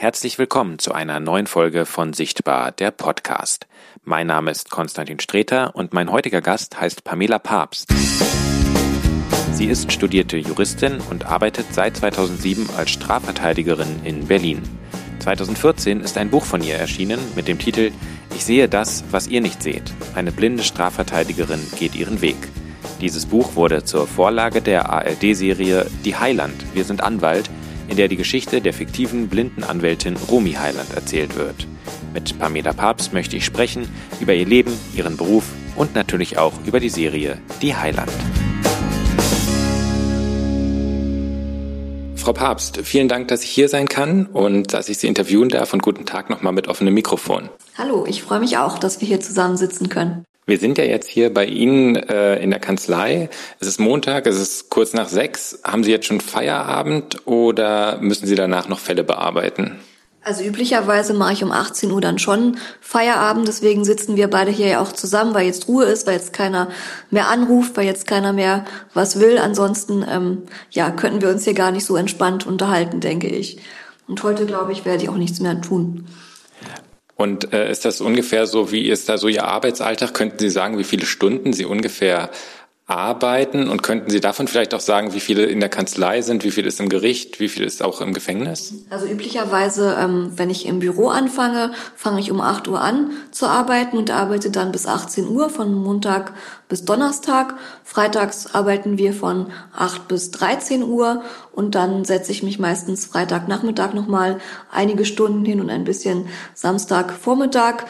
Herzlich willkommen zu einer neuen Folge von Sichtbar, der Podcast. Mein Name ist Konstantin Streter und mein heutiger Gast heißt Pamela Papst. Sie ist studierte Juristin und arbeitet seit 2007 als Strafverteidigerin in Berlin. 2014 ist ein Buch von ihr erschienen mit dem Titel Ich sehe das, was ihr nicht seht. Eine blinde Strafverteidigerin geht ihren Weg. Dieses Buch wurde zur Vorlage der ARD-Serie Die Heiland, wir sind Anwalt, in der die Geschichte der fiktiven blinden Anwältin Rumi Heiland erzählt wird. Mit Pamela Papst möchte ich sprechen über ihr Leben, ihren Beruf und natürlich auch über die Serie Die Heiland. Frau Papst, vielen Dank, dass ich hier sein kann und dass ich Sie interviewen darf und guten Tag nochmal mit offenem Mikrofon. Hallo, ich freue mich auch, dass wir hier zusammen sitzen können. Wir sind ja jetzt hier bei Ihnen äh, in der Kanzlei. Es ist Montag, es ist kurz nach sechs. Haben Sie jetzt schon Feierabend oder müssen Sie danach noch Fälle bearbeiten? Also üblicherweise mache ich um 18 Uhr dann schon Feierabend, deswegen sitzen wir beide hier ja auch zusammen, weil jetzt Ruhe ist, weil jetzt keiner mehr anruft, weil jetzt keiner mehr was will. Ansonsten ähm, ja, könnten wir uns hier gar nicht so entspannt unterhalten, denke ich. Und heute, glaube ich, werde ich auch nichts mehr tun. Und äh, ist das ungefähr so, wie ist da so Ihr Arbeitsalltag? Könnten Sie sagen, wie viele Stunden Sie ungefähr arbeiten? Und könnten Sie davon vielleicht auch sagen, wie viele in der Kanzlei sind, wie viel ist im Gericht, wie viel ist auch im Gefängnis? Also üblicherweise, ähm, wenn ich im Büro anfange, fange ich um 8 Uhr an zu arbeiten und arbeite dann bis 18 Uhr von Montag bis Donnerstag. Freitags arbeiten wir von 8 bis 13 Uhr und dann setze ich mich meistens Freitagnachmittag nochmal einige Stunden hin und ein bisschen Samstagvormittag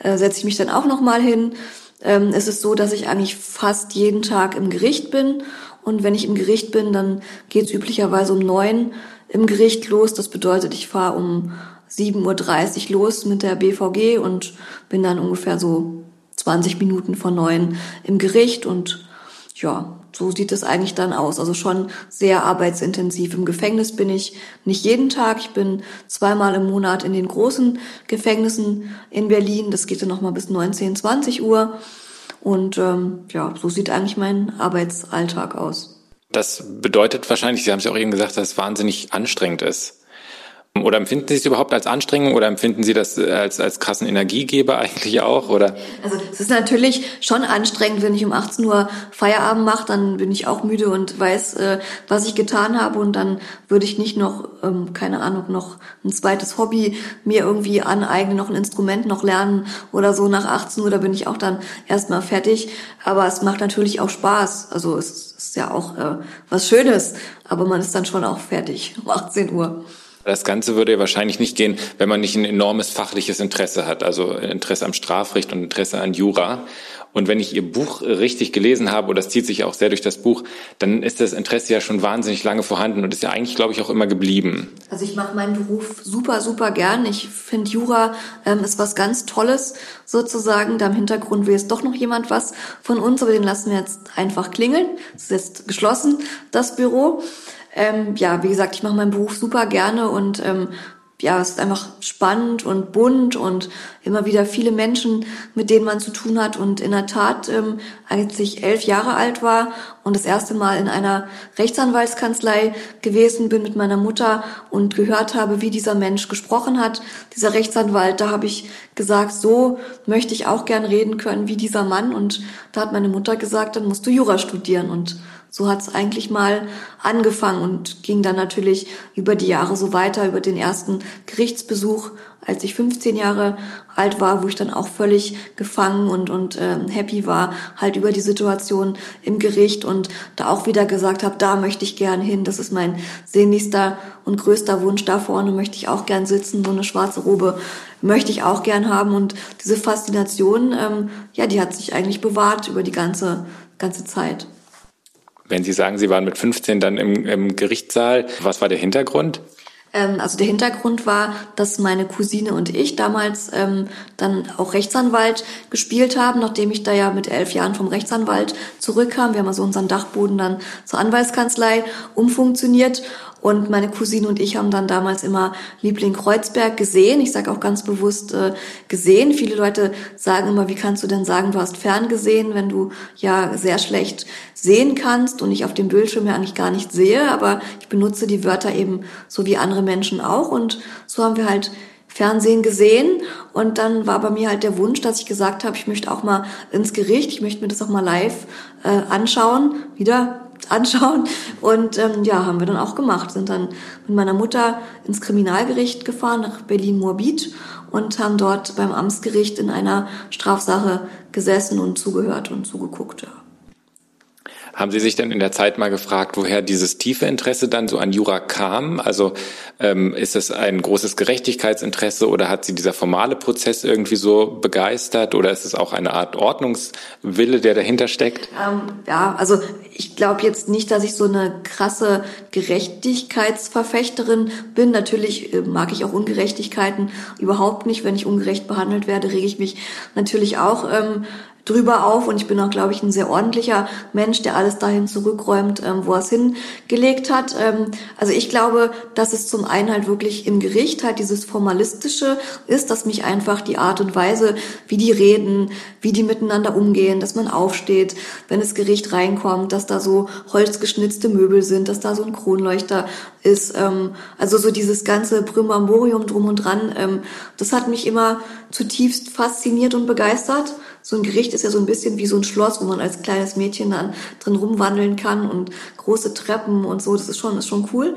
äh, setze ich mich dann auch nochmal hin ähm, ist so, dass ich eigentlich fast jeden Tag im Gericht bin. Und wenn ich im Gericht bin, dann geht es üblicherweise um neun im Gericht los. Das bedeutet, ich fahre um 7.30 Uhr los mit der BVG und bin dann ungefähr so 20 Minuten vor neun im Gericht und ja, so sieht es eigentlich dann aus. Also schon sehr arbeitsintensiv. Im Gefängnis bin ich nicht jeden Tag. Ich bin zweimal im Monat in den großen Gefängnissen in Berlin. Das geht dann nochmal bis 19, 20 Uhr. Und ähm, ja, so sieht eigentlich mein Arbeitsalltag aus. Das bedeutet wahrscheinlich, Sie haben es ja auch eben gesagt, dass es wahnsinnig anstrengend ist. Oder empfinden Sie es überhaupt als Anstrengung oder empfinden Sie das als, als krassen Energiegeber eigentlich auch? Oder? Also es ist natürlich schon anstrengend, wenn ich um 18 Uhr Feierabend mache, dann bin ich auch müde und weiß, äh, was ich getan habe und dann würde ich nicht noch, ähm, keine Ahnung, noch ein zweites Hobby mir irgendwie aneignen, noch ein Instrument noch lernen oder so nach 18 Uhr, da bin ich auch dann erstmal fertig. Aber es macht natürlich auch Spaß. Also es ist ja auch äh, was Schönes, aber man ist dann schon auch fertig um 18 Uhr. Das Ganze würde ja wahrscheinlich nicht gehen, wenn man nicht ein enormes fachliches Interesse hat, also Interesse am Strafrecht und Interesse an Jura. Und wenn ich Ihr Buch richtig gelesen habe, oder das zieht sich auch sehr durch das Buch, dann ist das Interesse ja schon wahnsinnig lange vorhanden und ist ja eigentlich, glaube ich, auch immer geblieben. Also ich mache meinen Beruf super, super gern. Ich finde Jura ähm, ist was ganz Tolles sozusagen. Da im Hintergrund will jetzt doch noch jemand was von uns, aber den lassen wir jetzt einfach klingeln. Es ist jetzt geschlossen, das Büro. Ähm, ja, wie gesagt, ich mache meinen Beruf super gerne und ähm, ja, es ist einfach spannend und bunt und immer wieder viele Menschen, mit denen man zu tun hat. Und in der Tat, ähm, als ich elf Jahre alt war und das erste Mal in einer Rechtsanwaltskanzlei gewesen bin mit meiner Mutter und gehört habe, wie dieser Mensch gesprochen hat, dieser Rechtsanwalt, da habe ich gesagt, so möchte ich auch gern reden können wie dieser Mann. Und da hat meine Mutter gesagt, dann musst du Jura studieren. Und so hat es eigentlich mal angefangen und ging dann natürlich über die Jahre so weiter, über den ersten Gerichtsbesuch, als ich 15 Jahre alt war, wo ich dann auch völlig gefangen und, und äh, happy war, halt über die Situation im Gericht und da auch wieder gesagt habe, da möchte ich gern hin, das ist mein sehnlichster und größter Wunsch, da vorne möchte ich auch gern sitzen, so eine schwarze Robe möchte ich auch gern haben und diese Faszination, ähm, ja, die hat sich eigentlich bewahrt über die ganze, ganze Zeit. Wenn Sie sagen, Sie waren mit 15 dann im, im Gerichtssaal, was war der Hintergrund? Ähm, also der Hintergrund war, dass meine Cousine und ich damals ähm, dann auch Rechtsanwalt gespielt haben, nachdem ich da ja mit elf Jahren vom Rechtsanwalt zurückkam. Wir haben also unseren Dachboden dann zur Anwaltskanzlei umfunktioniert und meine Cousine und ich haben dann damals immer Liebling Kreuzberg gesehen. Ich sage auch ganz bewusst äh, gesehen. Viele Leute sagen immer, wie kannst du denn sagen, du hast fern gesehen, wenn du ja sehr schlecht sehen kannst und ich auf dem Bildschirm ja eigentlich gar nicht sehe. Aber ich benutze die Wörter eben so, wie andere andere Menschen auch. Und so haben wir halt Fernsehen gesehen und dann war bei mir halt der Wunsch, dass ich gesagt habe, ich möchte auch mal ins Gericht, ich möchte mir das auch mal live äh, anschauen, wieder anschauen und ähm, ja, haben wir dann auch gemacht, sind dann mit meiner Mutter ins Kriminalgericht gefahren nach Berlin-Moabit und haben dort beim Amtsgericht in einer Strafsache gesessen und zugehört und zugeguckt. Ja. Haben Sie sich denn in der Zeit mal gefragt, woher dieses tiefe Interesse dann so an Jura kam? Also ähm, ist es ein großes Gerechtigkeitsinteresse oder hat Sie dieser formale Prozess irgendwie so begeistert oder ist es auch eine Art Ordnungswille, der dahinter steckt? Ähm, ja, also ich glaube jetzt nicht, dass ich so eine krasse Gerechtigkeitsverfechterin bin. Natürlich äh, mag ich auch Ungerechtigkeiten überhaupt nicht. Wenn ich ungerecht behandelt werde, rege ich mich natürlich auch ähm, drüber auf und ich bin auch, glaube ich, ein sehr ordentlicher Mensch, der alles dahin zurückräumt, ähm, wo er es hingelegt hat. Ähm, also ich glaube, dass es zum einen halt wirklich im Gericht halt dieses Formalistische ist, dass mich einfach die Art und Weise, wie die reden, wie die miteinander umgehen, dass man aufsteht, wenn das Gericht reinkommt, dass da so holzgeschnitzte Möbel sind, dass da so ein Kronleuchter ist. Ähm, also so dieses ganze Primamborium drum und dran, ähm, das hat mich immer zutiefst fasziniert und begeistert so ein Gericht ist ja so ein bisschen wie so ein Schloss, wo man als kleines Mädchen dann drin rumwandeln kann und große Treppen und so. Das ist schon, ist schon cool.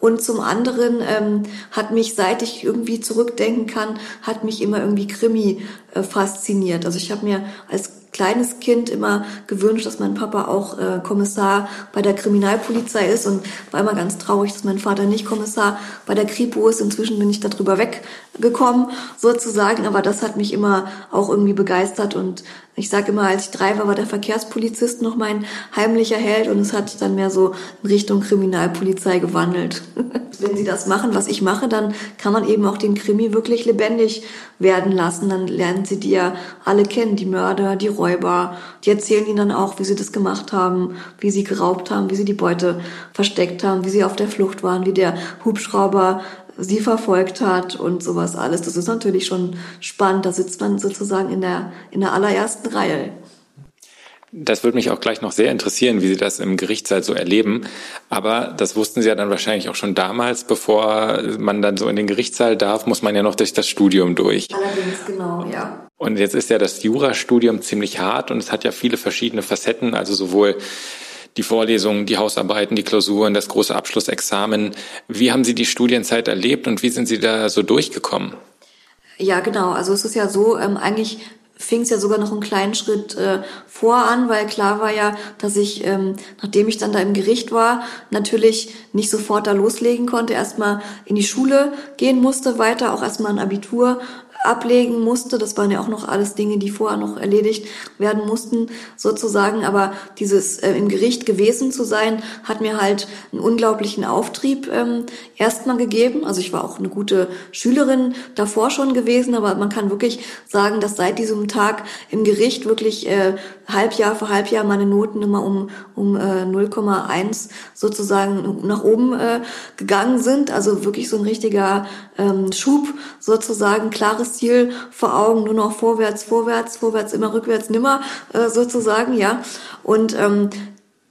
Und zum anderen ähm, hat mich, seit ich irgendwie zurückdenken kann, hat mich immer irgendwie Krimi äh, fasziniert. Also ich habe mir als kleines Kind immer gewünscht, dass mein Papa auch äh, Kommissar bei der Kriminalpolizei ist und war immer ganz traurig, dass mein Vater nicht Kommissar bei der Kripo ist. Inzwischen bin ich darüber weggekommen, sozusagen, aber das hat mich immer auch irgendwie begeistert und ich sage immer, als ich drei war, war der Verkehrspolizist noch mein heimlicher Held und es hat sich dann mehr so in Richtung Kriminalpolizei gewandelt. Wenn sie das machen, was ich mache, dann kann man eben auch den Krimi wirklich lebendig werden lassen. Dann lernen sie die ja alle kennen, die Mörder, die Räuber. Die erzählen ihnen dann auch, wie sie das gemacht haben, wie sie geraubt haben, wie sie die Beute versteckt haben, wie sie auf der Flucht waren, wie der Hubschrauber sie verfolgt hat und sowas alles. Das ist natürlich schon spannend. Da sitzt man sozusagen in der, in der allerersten Reihe. Das würde mich auch gleich noch sehr interessieren, wie Sie das im Gerichtssaal so erleben. Aber das wussten Sie ja dann wahrscheinlich auch schon damals, bevor man dann so in den Gerichtssaal darf, muss man ja noch durch das Studium durch. Allerdings, genau, ja. Und jetzt ist ja das Jurastudium ziemlich hart und es hat ja viele verschiedene Facetten, also sowohl die Vorlesungen, die Hausarbeiten, die Klausuren, das große Abschlussexamen. Wie haben Sie die Studienzeit erlebt und wie sind Sie da so durchgekommen? Ja, genau. Also es ist ja so, ähm, eigentlich fing es ja sogar noch einen kleinen Schritt äh, vor an, weil klar war ja, dass ich, ähm, nachdem ich dann da im Gericht war, natürlich nicht sofort da loslegen konnte, erstmal in die Schule gehen musste, weiter auch erstmal ein Abitur ablegen musste. Das waren ja auch noch alles Dinge, die vorher noch erledigt werden mussten, sozusagen. Aber dieses äh, im Gericht gewesen zu sein, hat mir halt einen unglaublichen Auftrieb ähm, erstmal gegeben. Also ich war auch eine gute Schülerin davor schon gewesen, aber man kann wirklich sagen, dass seit diesem Tag im Gericht wirklich äh, Halbjahr für Halbjahr meine Noten immer um, um äh, 0,1 sozusagen nach oben äh, gegangen sind. Also wirklich so ein richtiger ähm, Schub sozusagen, klares Ziel vor Augen, nur noch vorwärts, vorwärts, vorwärts, immer rückwärts, nimmer äh, sozusagen, ja. Und ähm,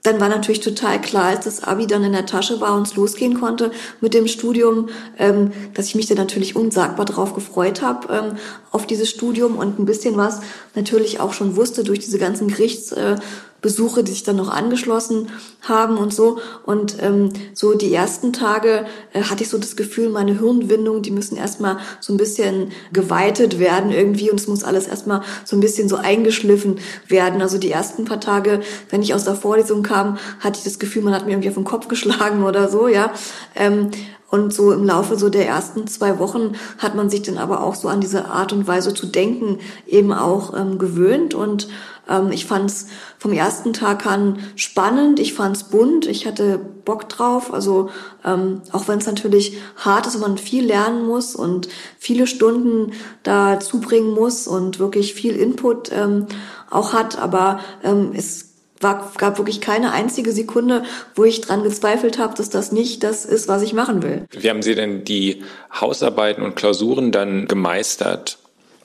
dann war natürlich total klar, als das Abi dann in der Tasche war und es losgehen konnte mit dem Studium, ähm, dass ich mich da natürlich unsagbar drauf gefreut habe, ähm, auf dieses Studium und ein bisschen was natürlich auch schon wusste durch diese ganzen Gerichts- äh, Besuche, die sich dann noch angeschlossen haben und so. Und ähm, so die ersten Tage äh, hatte ich so das Gefühl, meine Hirnwindungen, die müssen erstmal so ein bisschen geweitet werden irgendwie und es muss alles erstmal so ein bisschen so eingeschliffen werden. Also die ersten paar Tage, wenn ich aus der Vorlesung kam, hatte ich das Gefühl, man hat mir irgendwie auf den Kopf geschlagen oder so, ja. Ähm, und so im Laufe so der ersten zwei Wochen hat man sich dann aber auch so an diese Art und Weise zu denken eben auch ähm, gewöhnt und ähm, ich fand es vom ersten Tag an spannend, ich fand es bunt, ich hatte Bock drauf. Also ähm, auch wenn es natürlich hart ist und man viel lernen muss und viele Stunden da zubringen muss und wirklich viel Input ähm, auch hat, aber ähm, es war, gab wirklich keine einzige Sekunde, wo ich dran gezweifelt habe, dass das nicht das ist, was ich machen will. Wie haben Sie denn die Hausarbeiten und Klausuren dann gemeistert?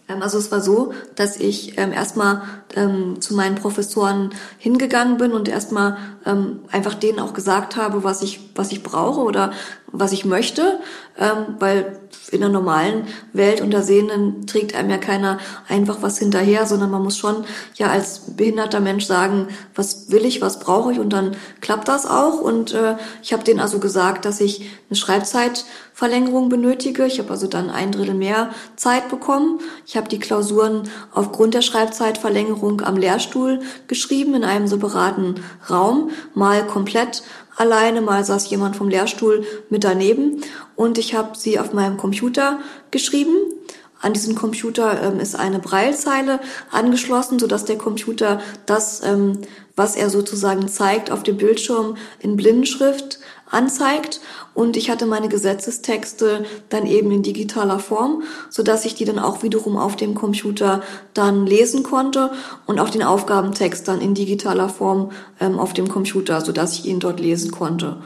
Ähm, also es war so, dass ich ähm, erstmal ähm, zu meinen Professoren hingegangen bin und erstmal ähm, einfach denen auch gesagt habe, was ich was ich brauche oder was ich möchte, ähm, weil in der normalen Welt unter Sehenden trägt einem ja keiner einfach was hinterher, sondern man muss schon ja als behinderter Mensch sagen, was will ich, was brauche ich und dann klappt das auch. Und äh, ich habe denen also gesagt, dass ich eine Schreibzeitverlängerung benötige. Ich habe also dann ein Drittel mehr Zeit bekommen. Ich habe die Klausuren aufgrund der Schreibzeitverlängerung am Lehrstuhl geschrieben in einem separaten Raum, mal komplett alleine, mal saß jemand vom Lehrstuhl mit daneben und ich habe sie auf meinem Computer geschrieben. An diesem Computer ähm, ist eine Breilzeile angeschlossen, sodass der Computer das, ähm, was er sozusagen zeigt, auf dem Bildschirm in Blindenschrift anzeigt und ich hatte meine Gesetzestexte dann eben in digitaler Form, so dass ich die dann auch wiederum auf dem Computer dann lesen konnte und auch den Aufgabentext dann in digitaler Form ähm, auf dem Computer, so dass ich ihn dort lesen konnte.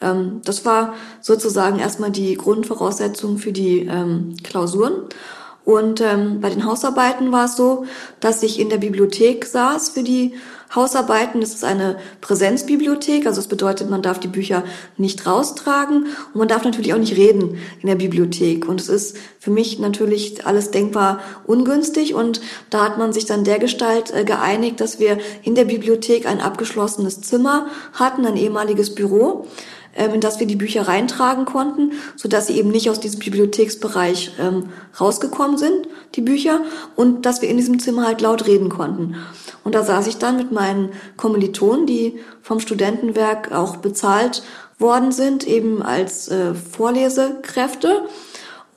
Ähm, das war sozusagen erstmal die Grundvoraussetzung für die ähm, Klausuren. Und ähm, bei den Hausarbeiten war es so, dass ich in der Bibliothek saß für die Hausarbeiten. Das ist eine Präsenzbibliothek, also das bedeutet, man darf die Bücher nicht raustragen und man darf natürlich auch nicht reden in der Bibliothek. Und es ist für mich natürlich alles denkbar ungünstig und da hat man sich dann der Gestalt äh, geeinigt, dass wir in der Bibliothek ein abgeschlossenes Zimmer hatten, ein ehemaliges Büro ähm, in das wir die Bücher reintragen konnten, so dass sie eben nicht aus diesem Bibliotheksbereich ähm, rausgekommen sind, die Bücher, und dass wir in diesem Zimmer halt laut reden konnten. Und da saß ich dann mit meinen Kommilitonen, die vom Studentenwerk auch bezahlt worden sind, eben als äh, Vorlesekräfte,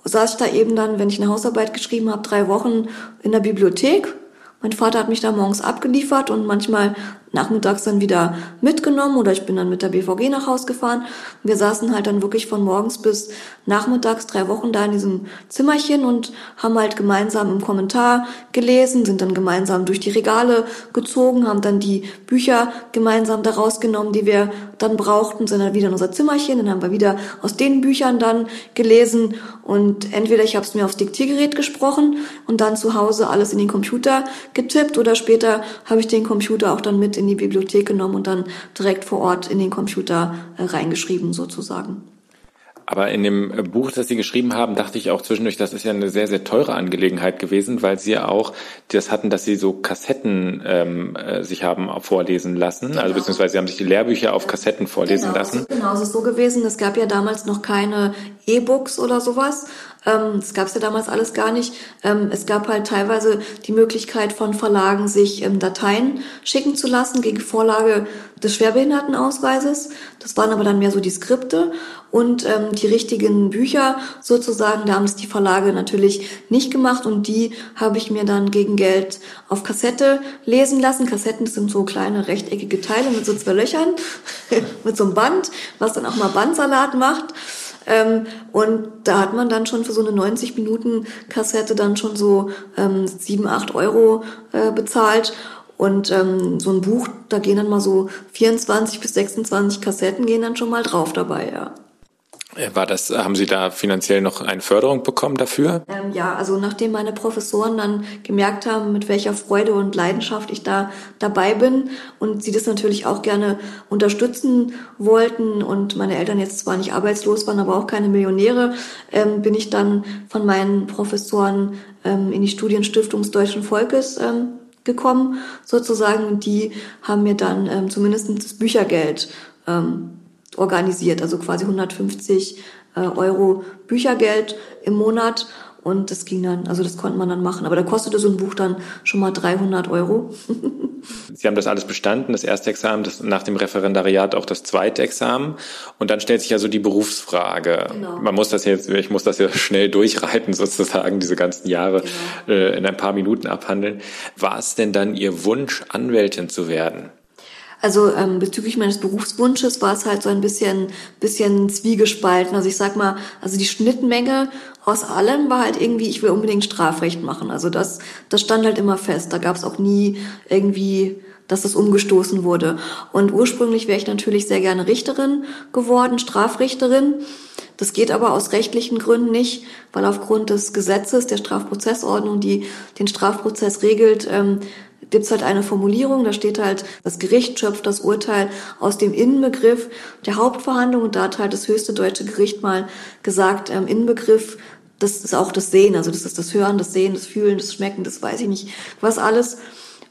saß ich da eben dann, wenn ich eine Hausarbeit geschrieben habe, drei Wochen in der Bibliothek. Mein Vater hat mich da morgens abgeliefert und manchmal nachmittags dann wieder mitgenommen oder ich bin dann mit der BVG nach Haus gefahren. Wir saßen halt dann wirklich von morgens bis nachmittags drei Wochen da in diesem Zimmerchen und haben halt gemeinsam im Kommentar gelesen, sind dann gemeinsam durch die Regale gezogen, haben dann die Bücher gemeinsam da rausgenommen, die wir dann brauchten, sind dann wieder in unser Zimmerchen, dann haben wir wieder aus den Büchern dann gelesen und entweder ich habe es mir aufs Diktiergerät gesprochen und dann zu Hause alles in den Computer getippt oder später habe ich den Computer auch dann mit in die Bibliothek genommen und dann direkt vor Ort in den Computer äh, reingeschrieben sozusagen. Aber in dem äh, Buch, das Sie geschrieben haben, dachte ich auch zwischendurch, das ist ja eine sehr, sehr teure Angelegenheit gewesen, weil Sie ja auch das hatten, dass Sie so Kassetten ähm, äh, sich haben vorlesen lassen, also genau. also beziehungsweise Sie haben sich die Lehrbücher auf Kassetten vorlesen genau, lassen. Genau, es ist so gewesen, es gab ja damals noch keine E-Books oder sowas. Ähm, das gab es ja damals alles gar nicht. Ähm, es gab halt teilweise die Möglichkeit von Verlagen, sich ähm, Dateien schicken zu lassen gegen Vorlage des Schwerbehindertenausweises. Das waren aber dann mehr so die Skripte und ähm, die richtigen Bücher sozusagen. Da haben es die Verlage natürlich nicht gemacht und die habe ich mir dann gegen Geld auf Kassette lesen lassen. Kassetten sind so kleine rechteckige Teile mit so zwei Löchern, mit so einem Band, was dann auch mal Bandsalat macht. Ähm, und da hat man dann schon für so eine 90 Minuten Kassette dann schon so ähm, 7, 8 Euro äh, bezahlt. Und ähm, so ein Buch, da gehen dann mal so 24 bis 26 Kassetten gehen dann schon mal drauf dabei, ja. Äh, war das, haben Sie da finanziell noch eine Förderung bekommen dafür? Ähm, ja, also nachdem meine Professoren dann gemerkt haben, mit welcher Freude und Leidenschaft ich da dabei bin und sie das natürlich auch gerne unterstützen wollten und meine Eltern jetzt zwar nicht arbeitslos waren, aber auch keine Millionäre, ähm, bin ich dann von meinen Professoren ähm, in die Studienstiftung des deutschen Volkes ähm, gekommen, sozusagen. Und die haben mir dann ähm, zumindest das Büchergeld ähm, organisiert, also quasi 150 äh, Euro Büchergeld im Monat. Und das ging dann, also das konnte man dann machen. Aber da kostete so ein Buch dann schon mal 300 Euro. Sie haben das alles bestanden, das erste Examen, das, nach dem Referendariat auch das zweite Examen. Und dann stellt sich ja so die Berufsfrage. Genau. Man muss das jetzt, ich muss das ja schnell durchreiten sozusagen, diese ganzen Jahre genau. äh, in ein paar Minuten abhandeln. War es denn dann Ihr Wunsch, Anwältin zu werden? Also ähm, bezüglich meines Berufswunsches war es halt so ein bisschen, bisschen zwiegespalten. Also ich sag mal, also die Schnittmenge aus allem war halt irgendwie, ich will unbedingt Strafrecht machen. Also das, das stand halt immer fest. Da gab es auch nie irgendwie dass das umgestoßen wurde. Und ursprünglich wäre ich natürlich sehr gerne Richterin geworden, Strafrichterin. Das geht aber aus rechtlichen Gründen nicht, weil aufgrund des Gesetzes der Strafprozessordnung, die den Strafprozess regelt, ähm, gibt's halt eine Formulierung, da steht halt, das Gericht schöpft das Urteil aus dem Inbegriff der Hauptverhandlung und da hat halt das höchste deutsche Gericht mal gesagt, ähm, Inbegriff das ist auch das Sehen, also das ist das Hören, das Sehen, das Fühlen, das Schmecken, das weiß ich nicht, was alles.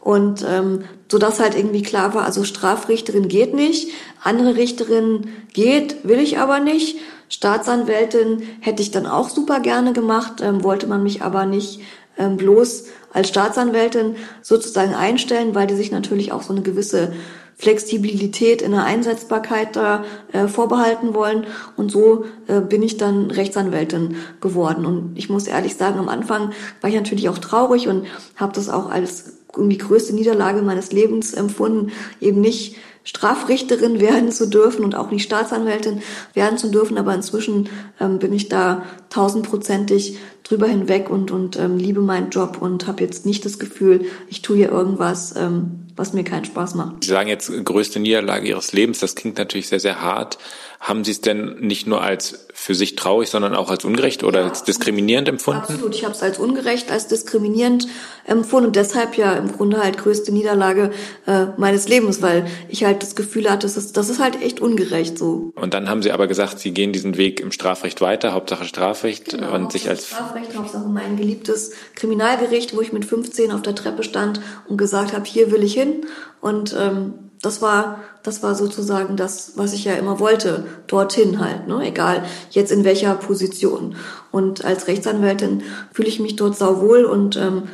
Und ähm, so dass halt irgendwie klar war, also Strafrichterin geht nicht, andere Richterin geht, will ich aber nicht. Staatsanwältin hätte ich dann auch super gerne gemacht, ähm, wollte man mich aber nicht ähm, bloß als Staatsanwältin sozusagen einstellen, weil die sich natürlich auch so eine gewisse Flexibilität in der Einsetzbarkeit da äh, vorbehalten wollen. Und so äh, bin ich dann Rechtsanwältin geworden. Und ich muss ehrlich sagen, am Anfang war ich natürlich auch traurig und habe das auch als irgendwie größte Niederlage meines Lebens empfunden, eben nicht Strafrichterin werden zu dürfen und auch nicht Staatsanwältin werden zu dürfen. Aber inzwischen ähm, bin ich da tausendprozentig drüber hinweg und, und ähm, liebe meinen Job und habe jetzt nicht das Gefühl, ich tue hier irgendwas, ähm, was mir keinen Spaß macht. Sie sagen jetzt größte Niederlage Ihres Lebens. Das klingt natürlich sehr, sehr hart. Haben Sie es denn nicht nur als für sich traurig, sondern auch als ungerecht oder ja, als diskriminierend empfunden? Absolut. Ich habe es als ungerecht, als diskriminierend empfunden und deshalb ja im Grunde halt größte Niederlage äh, meines Lebens, weil ich halt das Gefühl hatte, das ist, das ist halt echt ungerecht so. Und dann haben Sie aber gesagt, Sie gehen diesen Weg im Strafrecht weiter, Hauptsache Strafrecht genau, und sich als Strafrecht, Hauptsache mein geliebtes Kriminalgericht, wo ich mit 15 auf der Treppe stand und gesagt habe, hier will ich hin und ähm, das war, das war sozusagen das, was ich ja immer wollte, dorthin halt, ne? egal jetzt in welcher Position. Und als Rechtsanwältin fühle ich mich dort sauwohl und ähm,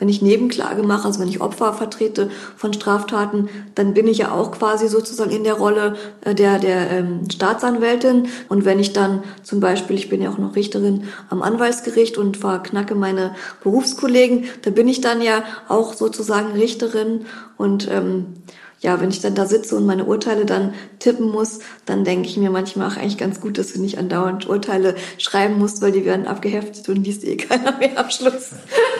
wenn ich Nebenklage mache, also wenn ich Opfer vertrete von Straftaten, dann bin ich ja auch quasi sozusagen in der Rolle äh, der, der ähm, Staatsanwältin. Und wenn ich dann zum Beispiel, ich bin ja auch noch Richterin am Anwaltsgericht und verknacke meine Berufskollegen, da bin ich dann ja auch sozusagen Richterin und ähm, ja, wenn ich dann da sitze und meine Urteile dann tippen muss, dann denke ich mir manchmal auch eigentlich ganz gut, dass du nicht andauernd Urteile schreiben musst, weil die werden abgeheftet und liest eh keiner mehr am Schluss.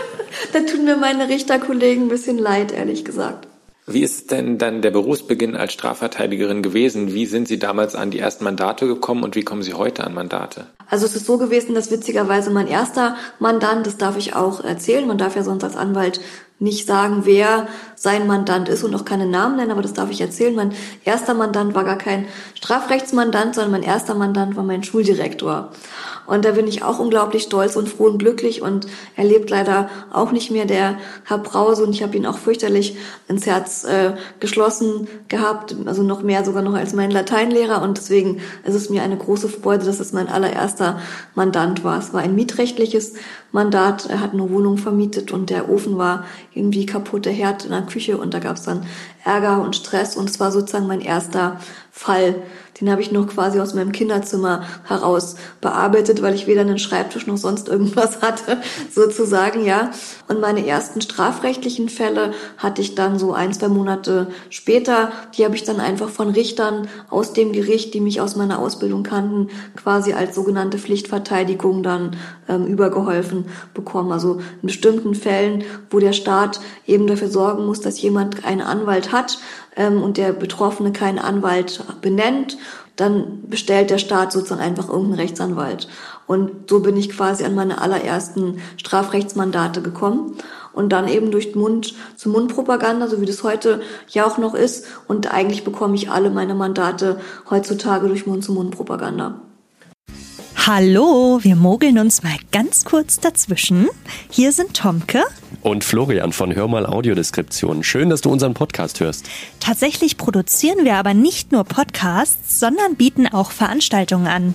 da tun mir meine Richterkollegen ein bisschen leid, ehrlich gesagt. Wie ist denn dann der Berufsbeginn als Strafverteidigerin gewesen? Wie sind Sie damals an die ersten Mandate gekommen und wie kommen Sie heute an Mandate? Also es ist so gewesen, dass witzigerweise mein erster Mandant, das darf ich auch erzählen, man darf ja sonst als Anwalt nicht sagen, wer sein Mandant ist und auch keine Namen nennen, aber das darf ich erzählen. Mein erster Mandant war gar kein Strafrechtsmandant, sondern mein erster Mandant war mein Schuldirektor. Und da bin ich auch unglaublich stolz und froh und glücklich und er lebt leider auch nicht mehr, der Herr Brause. Und ich habe ihn auch fürchterlich ins Herz äh, geschlossen gehabt, also noch mehr sogar noch als mein Lateinlehrer. Und deswegen ist es mir eine große Freude, dass es mein allererster Mandant war. Es war ein mietrechtliches Mandat, er hat eine Wohnung vermietet und der Ofen war irgendwie kaputt, der Herd in der Küche. Und da gab es dann Ärger und Stress und es war sozusagen mein erster Fall. Den habe ich noch quasi aus meinem Kinderzimmer heraus bearbeitet, weil ich weder einen Schreibtisch noch sonst irgendwas hatte, sozusagen, ja. Und meine ersten strafrechtlichen Fälle hatte ich dann so ein, zwei Monate später. Die habe ich dann einfach von Richtern aus dem Gericht, die mich aus meiner Ausbildung kannten, quasi als sogenannte Pflichtverteidigung dann ähm, übergeholfen bekommen. Also in bestimmten Fällen, wo der Staat eben dafür sorgen muss, dass jemand einen Anwalt hat ähm, und der Betroffene keinen Anwalt benennt, dann bestellt der Staat sozusagen einfach irgendeinen Rechtsanwalt. Und so bin ich quasi an meine allerersten Strafrechtsmandate gekommen und dann eben durch Mund zu Mund-Propaganda, so wie das heute ja auch noch ist. Und eigentlich bekomme ich alle meine Mandate heutzutage durch Mund zu Mund-Propaganda. Hallo, wir mogeln uns mal ganz kurz dazwischen. Hier sind Tomke und Florian von Hörmal Audiodeskription. Schön, dass du unseren Podcast hörst. Tatsächlich produzieren wir aber nicht nur Podcasts, sondern bieten auch Veranstaltungen an.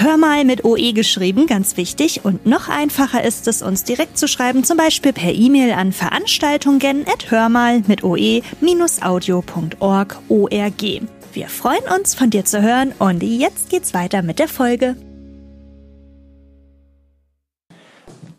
Hör mal mit OE geschrieben, ganz wichtig. Und noch einfacher ist es, uns direkt zu schreiben, zum Beispiel per E-Mail an veranstaltungen.hörmal mit oe-audio.org. Wir freuen uns, von dir zu hören und jetzt geht's weiter mit der Folge.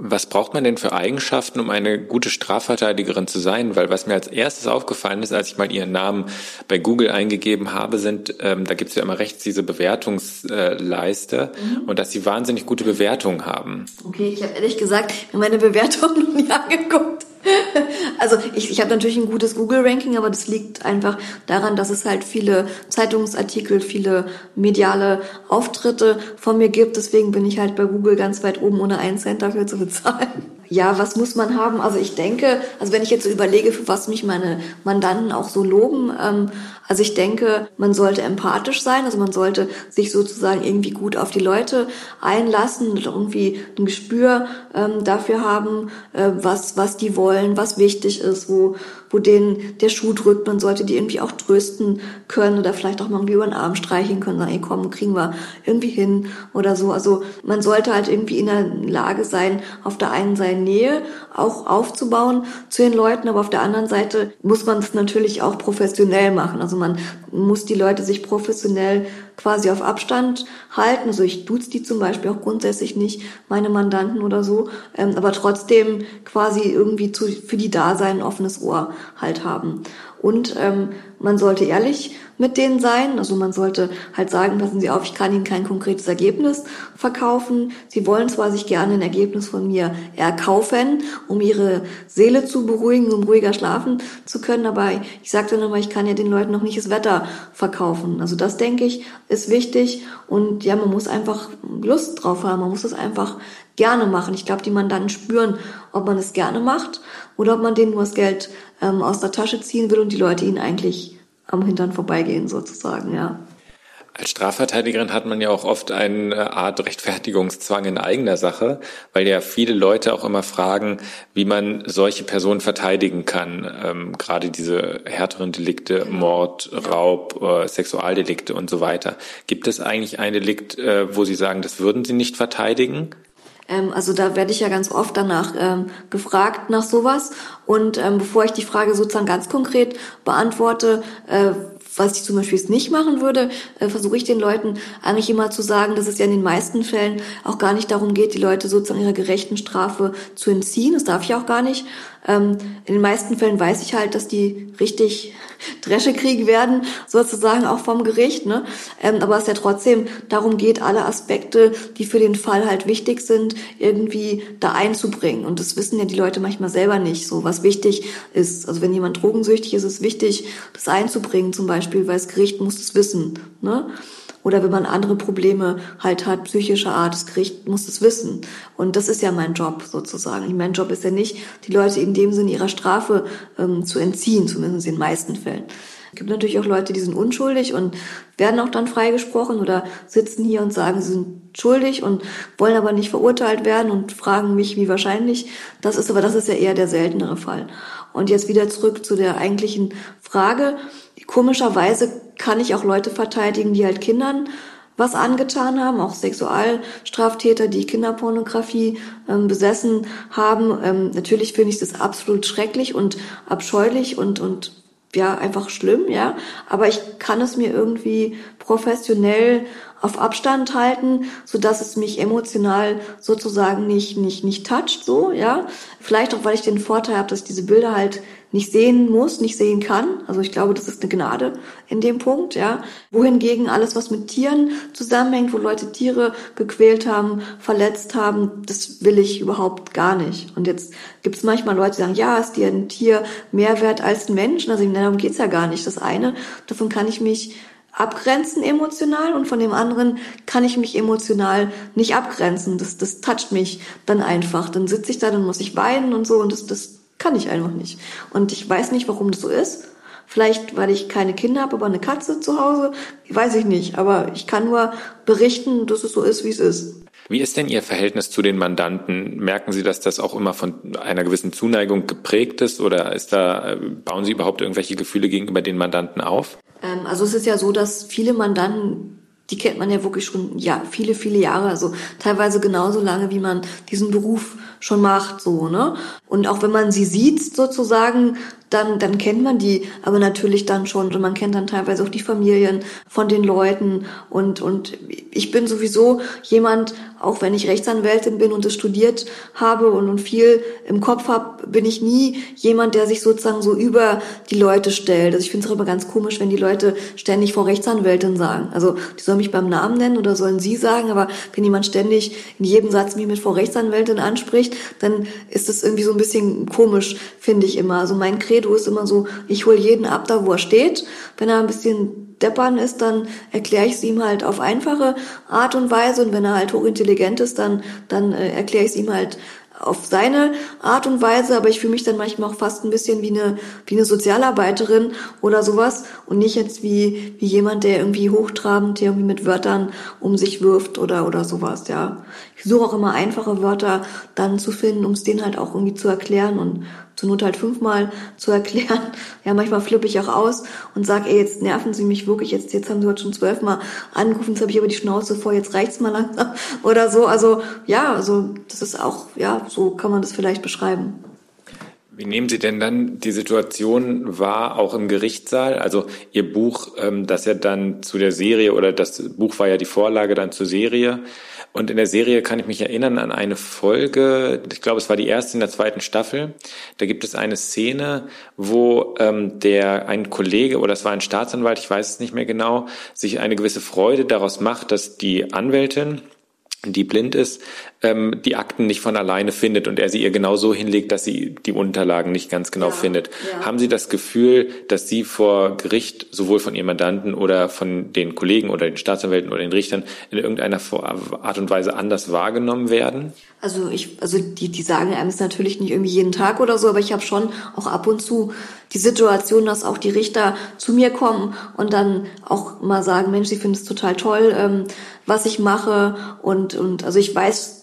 Was braucht man denn für Eigenschaften, um eine gute Strafverteidigerin zu sein? Weil was mir als erstes aufgefallen ist, als ich mal ihren Namen bei Google eingegeben habe, sind, ähm, da gibt es ja immer rechts diese Bewertungsleiste mhm. und dass sie wahnsinnig gute Bewertungen haben. Okay, ich habe ehrlich gesagt meine Bewertung noch nie angeguckt. Also ich, ich habe natürlich ein gutes Google-Ranking, aber das liegt einfach daran, dass es halt viele Zeitungsartikel, viele mediale Auftritte von mir gibt. Deswegen bin ich halt bei Google ganz weit oben, ohne einen Cent dafür zu bezahlen. Ja, was muss man haben? Also ich denke, also wenn ich jetzt so überlege, für was mich meine Mandanten auch so loben, ähm, also ich denke, man sollte empathisch sein, also man sollte sich sozusagen irgendwie gut auf die Leute einlassen und irgendwie ein Gespür ähm, dafür haben, äh, was, was die wollen, was wichtig ist, wo, wo denen der Schuh drückt. Man sollte die irgendwie auch trösten können oder vielleicht auch mal irgendwie über den Arm streichen können, sagen, ey komm, kriegen wir irgendwie hin oder so. Also man sollte halt irgendwie in der Lage sein, auf der einen Seite Nähe auch aufzubauen zu den Leuten, aber auf der anderen Seite muss man es natürlich auch professionell machen. Also man muss die Leute sich professionell quasi auf Abstand halten. Also ich duze die zum Beispiel auch grundsätzlich nicht, meine Mandanten oder so, ähm, aber trotzdem quasi irgendwie zu, für die da sein, ein offenes Ohr halt haben. Und ähm, man sollte ehrlich mit denen sein. Also man sollte halt sagen, passen Sie auf, ich kann Ihnen kein konkretes Ergebnis verkaufen. Sie wollen zwar sich gerne ein Ergebnis von mir erkaufen, um Ihre Seele zu beruhigen, um ruhiger schlafen zu können, aber ich sage dann immer, ich kann ja den Leuten noch nicht das Wetter verkaufen. Also das, denke ich, ist wichtig und ja, man muss einfach Lust drauf haben, man muss es einfach gerne machen. Ich glaube, die man dann spüren, ob man es gerne macht oder ob man denen nur das Geld ähm, aus der Tasche ziehen will und die Leute ihnen eigentlich am Hintern vorbeigehen sozusagen, ja. Als Strafverteidigerin hat man ja auch oft eine Art Rechtfertigungszwang in eigener Sache, weil ja viele Leute auch immer fragen, wie man solche Personen verteidigen kann. Ähm, gerade diese härteren Delikte, Mord, Raub, äh, Sexualdelikte und so weiter. Gibt es eigentlich ein Delikt, äh, wo Sie sagen, das würden Sie nicht verteidigen? Ähm, also da werde ich ja ganz oft danach ähm, gefragt nach sowas. Und ähm, bevor ich die Frage sozusagen ganz konkret beantworte, äh, was ich zum Beispiel jetzt nicht machen würde, äh, versuche ich den Leuten eigentlich immer zu sagen, dass es ja in den meisten Fällen auch gar nicht darum geht, die Leute sozusagen ihrer gerechten Strafe zu entziehen. Das darf ich auch gar nicht. Ähm, in den meisten Fällen weiß ich halt, dass die richtig Dresche kriegen werden, sozusagen auch vom Gericht. Ne? Ähm, aber es ja trotzdem darum geht, alle Aspekte, die für den Fall halt wichtig sind, irgendwie da einzubringen. Und das wissen ja die Leute manchmal selber nicht, so was wichtig ist. Also wenn jemand drogensüchtig ist, ist es wichtig, das einzubringen zum Beispiel, weil das Gericht muss es wissen. Ne? Oder wenn man andere Probleme halt hat, psychischer Art, das Gericht muss es wissen. Und das ist ja mein Job sozusagen. Mein Job ist ja nicht, die Leute in dem Sinne ihrer Strafe ähm, zu entziehen, zumindest in den meisten Fällen. Es gibt natürlich auch Leute, die sind unschuldig und werden auch dann freigesprochen oder sitzen hier und sagen, sie sind schuldig und wollen aber nicht verurteilt werden und fragen mich, wie wahrscheinlich. Das ist aber, das ist ja eher der seltenere Fall. Und jetzt wieder zurück zu der eigentlichen Frage. Komischerweise kann ich auch Leute verteidigen, die halt Kindern was angetan haben, auch Sexualstraftäter, die Kinderpornografie ähm, besessen haben. Ähm, natürlich finde ich das absolut schrecklich und abscheulich und, und ja, einfach schlimm, ja. Aber ich kann es mir irgendwie professionell auf Abstand halten, so dass es mich emotional sozusagen nicht, nicht, nicht toucht, so, ja. Vielleicht auch, weil ich den Vorteil habe, dass ich diese Bilder halt nicht sehen muss, nicht sehen kann. Also ich glaube, das ist eine Gnade in dem Punkt, ja. Wohingegen alles, was mit Tieren zusammenhängt, wo Leute Tiere gequält haben, verletzt haben, das will ich überhaupt gar nicht. Und jetzt gibt es manchmal Leute, die sagen, ja, ist dir ein Tier mehr wert als ein Mensch? Also darum geht's ja gar nicht. Das eine, davon kann ich mich abgrenzen emotional und von dem anderen kann ich mich emotional nicht abgrenzen. Das, das toucht mich dann einfach. Dann sitze ich da, dann muss ich weinen und so und das, das kann ich einfach nicht. Und ich weiß nicht, warum das so ist. Vielleicht, weil ich keine Kinder habe, aber eine Katze zu Hause. Weiß ich nicht. Aber ich kann nur berichten, dass es so ist, wie es ist. Wie ist denn Ihr Verhältnis zu den Mandanten? Merken Sie, dass das auch immer von einer gewissen Zuneigung geprägt ist oder ist da, äh, bauen Sie überhaupt irgendwelche Gefühle gegenüber den Mandanten auf? Ähm, also es ist ja so, dass viele Mandanten die kennt man ja wirklich schon ja viele viele Jahre, also teilweise genauso lange, wie man diesen Beruf schon macht, so ne. Und auch wenn man sie sieht sozusagen, dann, dann kennt man die aber natürlich dann schon und man kennt dann teilweise auch die Familien von den Leuten und, und ich bin sowieso jemand, auch wenn ich Rechtsanwältin bin und es studiert habe und, und viel im Kopf habe, bin ich nie jemand, der sich sozusagen so über die Leute stellt. Also ich finde es auch immer ganz komisch, wenn die Leute ständig vor Rechtsanwältin sagen. Also die sollen mich beim Namen nennen oder sollen sie sagen, aber wenn jemand ständig in jedem Satz mich mit Frau Rechtsanwältin anspricht, dann ist das irgendwie so ein bisschen komisch, finde ich immer. Also mein Credo Credo ist immer so, ich hole jeden ab da, wo er steht. Wenn er ein bisschen deppern ist, dann erkläre ich es ihm halt auf einfache Art und Weise. Und wenn er halt hochintelligent ist, dann, dann äh, erkläre ich es ihm halt auf seine Art und Weise, aber ich fühle mich dann manchmal auch fast ein bisschen wie eine, wie eine Sozialarbeiterin oder sowas und nicht jetzt wie, wie jemand, der irgendwie hochtrabend irgendwie mit Wörtern um sich wirft oder, oder sowas, ja. Ich suche auch immer einfache Wörter dann zu finden, um es denen halt auch irgendwie zu erklären und zur Not halt fünfmal zu erklären. Ja, manchmal flippe ich auch aus und sage, ey, jetzt nerven Sie mich wirklich, jetzt, jetzt haben Sie heute schon zwölfmal angerufen, jetzt habe ich aber die Schnauze vor, jetzt reicht's mal langsam oder so. Also ja, also das ist auch, ja, so kann man das vielleicht beschreiben. Wie nehmen Sie denn dann die Situation wahr, auch im Gerichtssaal? Also Ihr Buch, ähm, das ja dann zu der Serie oder das Buch war ja die Vorlage dann zur Serie. Und in der Serie kann ich mich erinnern an eine Folge, ich glaube, es war die erste in der zweiten Staffel. Da gibt es eine Szene, wo ähm, der ein Kollege oder es war ein Staatsanwalt, ich weiß es nicht mehr genau, sich eine gewisse Freude daraus macht, dass die Anwältin die blind ist, ähm, die Akten nicht von alleine findet und er sie ihr genau so hinlegt, dass sie die Unterlagen nicht ganz genau ja, findet. Ja. Haben Sie das Gefühl, dass Sie vor Gericht sowohl von Ihrem Mandanten oder von den Kollegen oder den Staatsanwälten oder den Richtern in irgendeiner Art und Weise anders wahrgenommen werden? Also ich, also die, die sagen einem es natürlich nicht irgendwie jeden Tag oder so, aber ich habe schon auch ab und zu die Situation, dass auch die Richter zu mir kommen und dann auch mal sagen, Mensch, sie finden es total toll, ähm, was ich mache und und also ich weiß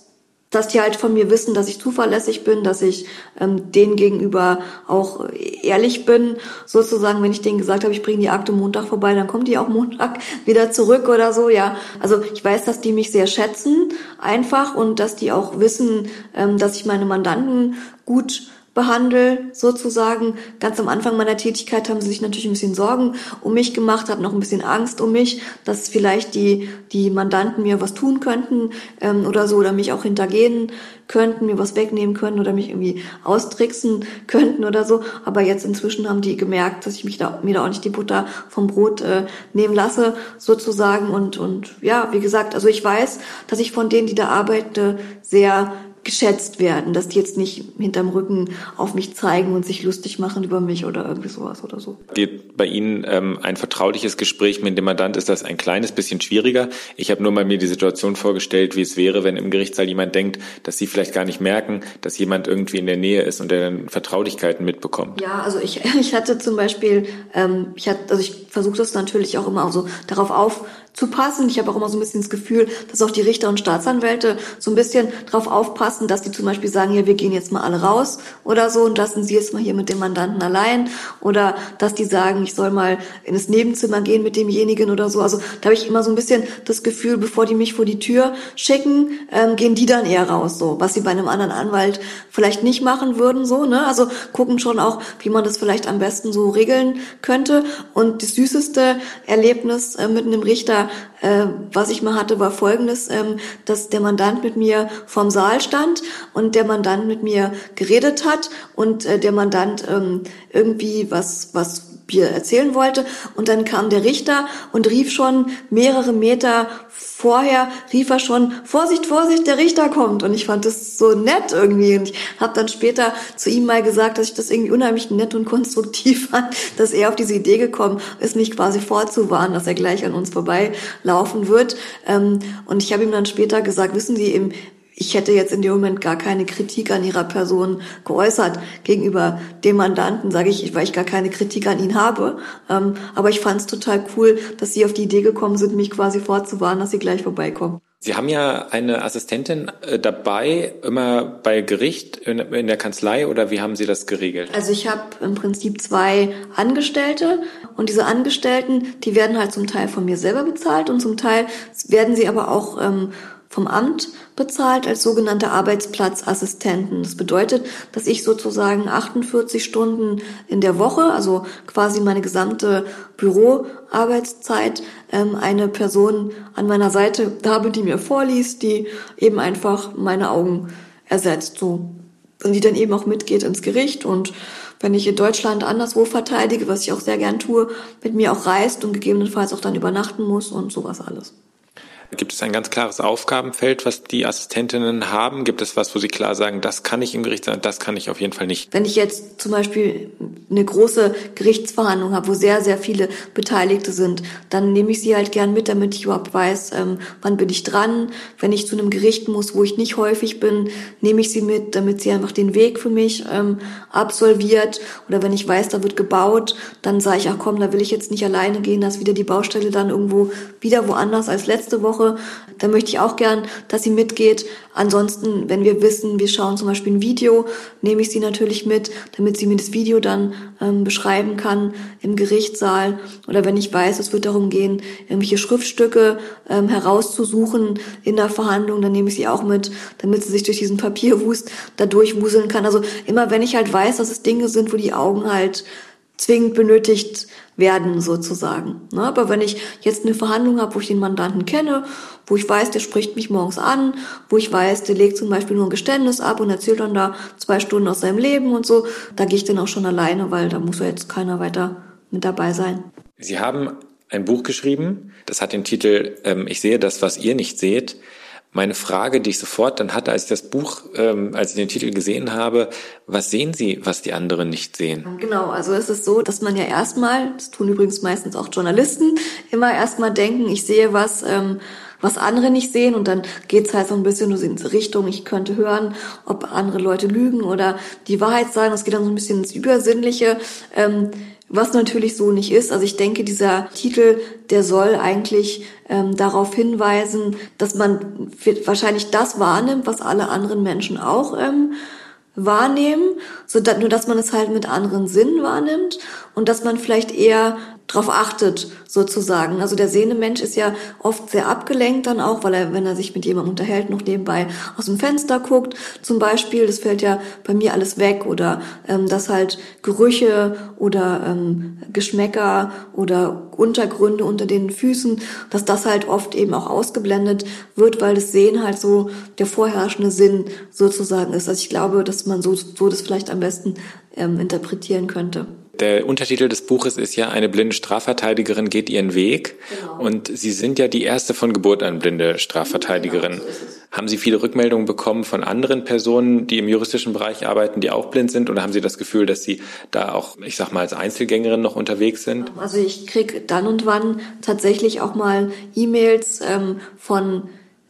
dass die halt von mir wissen, dass ich zuverlässig bin, dass ich ähm, denen gegenüber auch ehrlich bin. Sozusagen, wenn ich denen gesagt habe, ich bringe die Akte Montag vorbei, dann kommen die auch Montag wieder zurück oder so. Ja, also ich weiß, dass die mich sehr schätzen einfach und dass die auch wissen, ähm, dass ich meine Mandanten gut behandle, sozusagen. Ganz am Anfang meiner Tätigkeit haben sie sich natürlich ein bisschen Sorgen um mich gemacht, hatten auch ein bisschen Angst um mich, dass vielleicht die, die Mandanten mir was tun könnten ähm, oder so oder mich auch hintergehen könnten, mir was wegnehmen können oder mich irgendwie austricksen könnten oder so. Aber jetzt inzwischen haben die gemerkt, dass ich mich da, mir da auch nicht die Butter vom Brot äh, nehmen lasse, sozusagen. Und, und ja, wie gesagt, also ich weiß, dass ich von denen, die da arbeiten, sehr geschätzt werden, dass die jetzt nicht hinterm Rücken auf mich zeigen und sich lustig machen über mich oder irgendwie sowas oder so. Geht bei Ihnen ähm, ein vertrauliches Gespräch mit dem Mandant, ist das ein kleines bisschen schwieriger. Ich habe nur mal mir die Situation vorgestellt, wie es wäre, wenn im Gerichtssaal jemand denkt, dass Sie vielleicht gar nicht merken, dass jemand irgendwie in der Nähe ist und der dann Vertraulichkeiten mitbekommt. Ja, also ich, ich hatte zum Beispiel, ähm, ich hatte, also ich versuche das natürlich auch immer so darauf auf zu passen. Ich habe auch immer so ein bisschen das Gefühl, dass auch die Richter und Staatsanwälte so ein bisschen drauf aufpassen, dass die zum Beispiel sagen, ja, wir gehen jetzt mal alle raus oder so und lassen sie jetzt mal hier mit dem Mandanten allein oder dass die sagen, ich soll mal in das Nebenzimmer gehen mit demjenigen oder so. Also da habe ich immer so ein bisschen das Gefühl, bevor die mich vor die Tür schicken, ähm, gehen die dann eher raus, so was sie bei einem anderen Anwalt vielleicht nicht machen würden, so ne. Also gucken schon auch, wie man das vielleicht am besten so regeln könnte. Und das süßeste Erlebnis äh, mit einem Richter äh, was ich mal hatte, war folgendes, ähm, dass der Mandant mit mir vorm Saal stand und der Mandant mit mir geredet hat und äh, der Mandant ähm, irgendwie was, was Bier erzählen wollte. Und dann kam der Richter und rief schon mehrere Meter vorher, rief er schon, Vorsicht, Vorsicht, der Richter kommt. Und ich fand das so nett irgendwie. Und ich habe dann später zu ihm mal gesagt, dass ich das irgendwie unheimlich nett und konstruktiv fand, dass er auf diese Idee gekommen ist, mich quasi vorzuwarnen, dass er gleich an uns vorbeilaufen wird. Ähm, und ich habe ihm dann später gesagt, wissen Sie, im ich hätte jetzt in dem Moment gar keine Kritik an ihrer Person geäußert gegenüber dem Mandanten, sage ich, weil ich gar keine Kritik an ihn habe. Ähm, aber ich fand es total cool, dass sie auf die Idee gekommen sind, mich quasi vorzuwarnen, dass sie gleich vorbeikommen. Sie haben ja eine Assistentin äh, dabei, immer bei Gericht in, in der Kanzlei oder wie haben Sie das geregelt? Also ich habe im Prinzip zwei Angestellte und diese Angestellten, die werden halt zum Teil von mir selber bezahlt und zum Teil werden sie aber auch ähm, vom Amt bezahlt als sogenannte Arbeitsplatzassistenten. Das bedeutet, dass ich sozusagen 48 Stunden in der Woche, also quasi meine gesamte Büroarbeitszeit, ähm, eine Person an meiner Seite habe, die mir vorliest, die eben einfach meine Augen ersetzt, so. Und die dann eben auch mitgeht ins Gericht und wenn ich in Deutschland anderswo verteidige, was ich auch sehr gern tue, mit mir auch reist und gegebenenfalls auch dann übernachten muss und sowas alles. Gibt es ein ganz klares Aufgabenfeld, was die Assistentinnen haben? Gibt es was, wo sie klar sagen, das kann ich im Gericht sein, das kann ich auf jeden Fall nicht? Wenn ich jetzt zum Beispiel eine große Gerichtsverhandlung habe, wo sehr, sehr viele Beteiligte sind, dann nehme ich sie halt gern mit, damit ich überhaupt weiß, ähm, wann bin ich dran. Wenn ich zu einem Gericht muss, wo ich nicht häufig bin, nehme ich sie mit, damit sie einfach den Weg für mich ähm, absolviert. Oder wenn ich weiß, da wird gebaut, dann sage ich, ach komm, da will ich jetzt nicht alleine gehen, dass wieder die Baustelle dann irgendwo wieder woanders als letzte Woche Woche. Da möchte ich auch gern, dass sie mitgeht. Ansonsten, wenn wir wissen, wir schauen zum Beispiel ein Video, nehme ich sie natürlich mit, damit sie mir das Video dann ähm, beschreiben kann im Gerichtssaal. Oder wenn ich weiß, es wird darum gehen, irgendwelche Schriftstücke ähm, herauszusuchen in der Verhandlung, dann nehme ich sie auch mit, damit sie sich durch diesen Papierwust da durchwuseln kann. Also immer wenn ich halt weiß, dass es Dinge sind, wo die Augen halt zwingend benötigt werden sozusagen. Ne? Aber wenn ich jetzt eine Verhandlung habe, wo ich den Mandanten kenne, wo ich weiß, der spricht mich morgens an, wo ich weiß, der legt zum Beispiel nur ein Geständnis ab und erzählt dann da zwei Stunden aus seinem Leben und so, da gehe ich dann auch schon alleine, weil da muss ja jetzt keiner weiter mit dabei sein. Sie haben ein Buch geschrieben, das hat den Titel ähm, Ich sehe das, was ihr nicht seht. Meine Frage, die ich sofort dann hatte, als ich das Buch, ähm, als ich den Titel gesehen habe, was sehen Sie, was die anderen nicht sehen? Genau, also es ist so, dass man ja erstmal, das tun übrigens meistens auch Journalisten, immer erstmal denken, ich sehe was, ähm, was andere nicht sehen und dann geht's halt so ein bisschen in diese Richtung, ich könnte hören, ob andere Leute lügen oder die Wahrheit sagen. Es geht dann so ein bisschen ins Übersinnliche. Ähm, was natürlich so nicht ist. Also ich denke, dieser Titel, der soll eigentlich ähm, darauf hinweisen, dass man wahrscheinlich das wahrnimmt, was alle anderen Menschen auch ähm, wahrnehmen, so dass, nur dass man es halt mit anderen Sinnen wahrnimmt und dass man vielleicht eher drauf achtet, sozusagen. Also der sehende Mensch ist ja oft sehr abgelenkt dann auch, weil er, wenn er sich mit jemandem unterhält, noch nebenbei aus dem Fenster guckt, zum Beispiel. Das fällt ja bei mir alles weg oder ähm, dass halt Gerüche oder ähm, Geschmäcker oder Untergründe unter den Füßen, dass das halt oft eben auch ausgeblendet wird, weil das Sehen halt so der vorherrschende Sinn sozusagen ist. Also ich glaube, dass man so, so das vielleicht am besten ähm, interpretieren könnte. Der Untertitel des Buches ist ja, eine blinde Strafverteidigerin geht ihren Weg. Genau. Und Sie sind ja die erste von Geburt an blinde Strafverteidigerin. Genau, so haben Sie viele Rückmeldungen bekommen von anderen Personen, die im juristischen Bereich arbeiten, die auch blind sind? Oder haben Sie das Gefühl, dass Sie da auch, ich sag mal, als Einzelgängerin noch unterwegs sind? Also ich krieg dann und wann tatsächlich auch mal E-Mails ähm, von